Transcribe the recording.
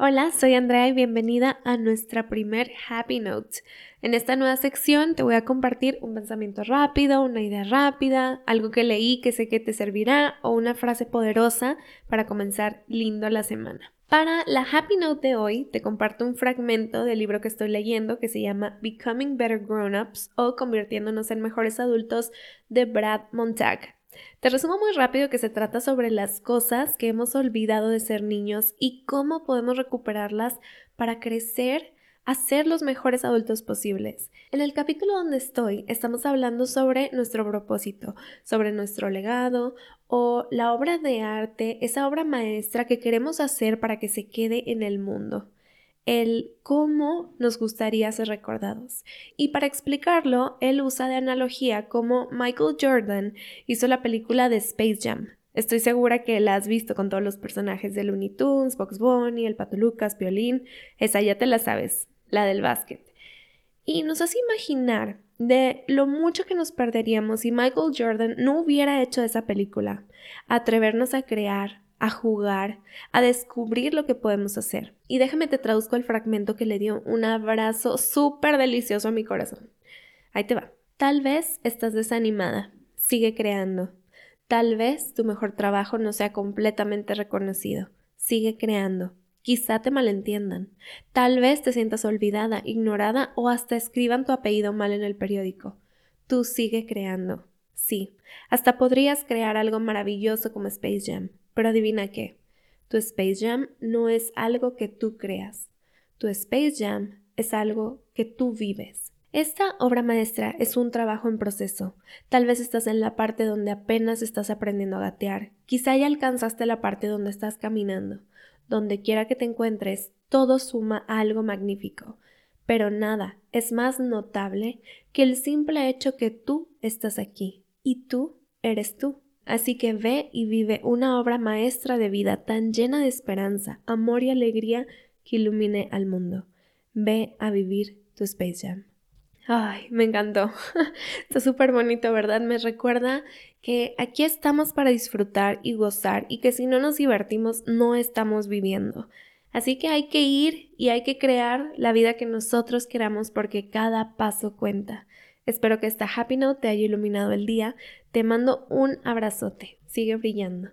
Hola, soy Andrea y bienvenida a nuestra primer Happy Note. En esta nueva sección te voy a compartir un pensamiento rápido, una idea rápida, algo que leí que sé que te servirá o una frase poderosa para comenzar lindo la semana. Para la Happy Note de hoy te comparto un fragmento del libro que estoy leyendo que se llama Becoming Better Grown-Ups o Convirtiéndonos en Mejores Adultos de Brad Montag. Te resumo muy rápido que se trata sobre las cosas que hemos olvidado de ser niños y cómo podemos recuperarlas para crecer a ser los mejores adultos posibles. En el capítulo donde estoy estamos hablando sobre nuestro propósito, sobre nuestro legado o la obra de arte, esa obra maestra que queremos hacer para que se quede en el mundo el cómo nos gustaría ser recordados. Y para explicarlo, él usa de analogía como Michael Jordan hizo la película de Space Jam. Estoy segura que la has visto con todos los personajes de Looney Tunes, Box Bunny, el Pato Lucas, Piolín. Esa ya te la sabes, la del básquet. Y nos hace imaginar de lo mucho que nos perderíamos si Michael Jordan no hubiera hecho esa película. Atrevernos a crear, a jugar, a descubrir lo que podemos hacer. Y déjame te traduzco el fragmento que le dio un abrazo súper delicioso a mi corazón. Ahí te va. Tal vez estás desanimada. Sigue creando. Tal vez tu mejor trabajo no sea completamente reconocido. Sigue creando. Quizá te malentiendan. Tal vez te sientas olvidada, ignorada o hasta escriban tu apellido mal en el periódico. Tú sigue creando. Sí, hasta podrías crear algo maravilloso como Space Jam. Pero adivina qué, tu Space Jam no es algo que tú creas, tu Space Jam es algo que tú vives. Esta obra maestra es un trabajo en proceso. Tal vez estás en la parte donde apenas estás aprendiendo a gatear. Quizá ya alcanzaste la parte donde estás caminando. Donde quiera que te encuentres, todo suma a algo magnífico. Pero nada es más notable que el simple hecho que tú estás aquí y tú eres tú. Así que ve y vive una obra maestra de vida tan llena de esperanza, amor y alegría que ilumine al mundo. Ve a vivir tu Space Jam. Ay, me encantó. Está súper bonito, ¿verdad? Me recuerda que aquí estamos para disfrutar y gozar y que si no nos divertimos no estamos viviendo. Así que hay que ir y hay que crear la vida que nosotros queramos porque cada paso cuenta. Espero que esta Happy Note te haya iluminado el día. Te mando un abrazote. Sigue brillando.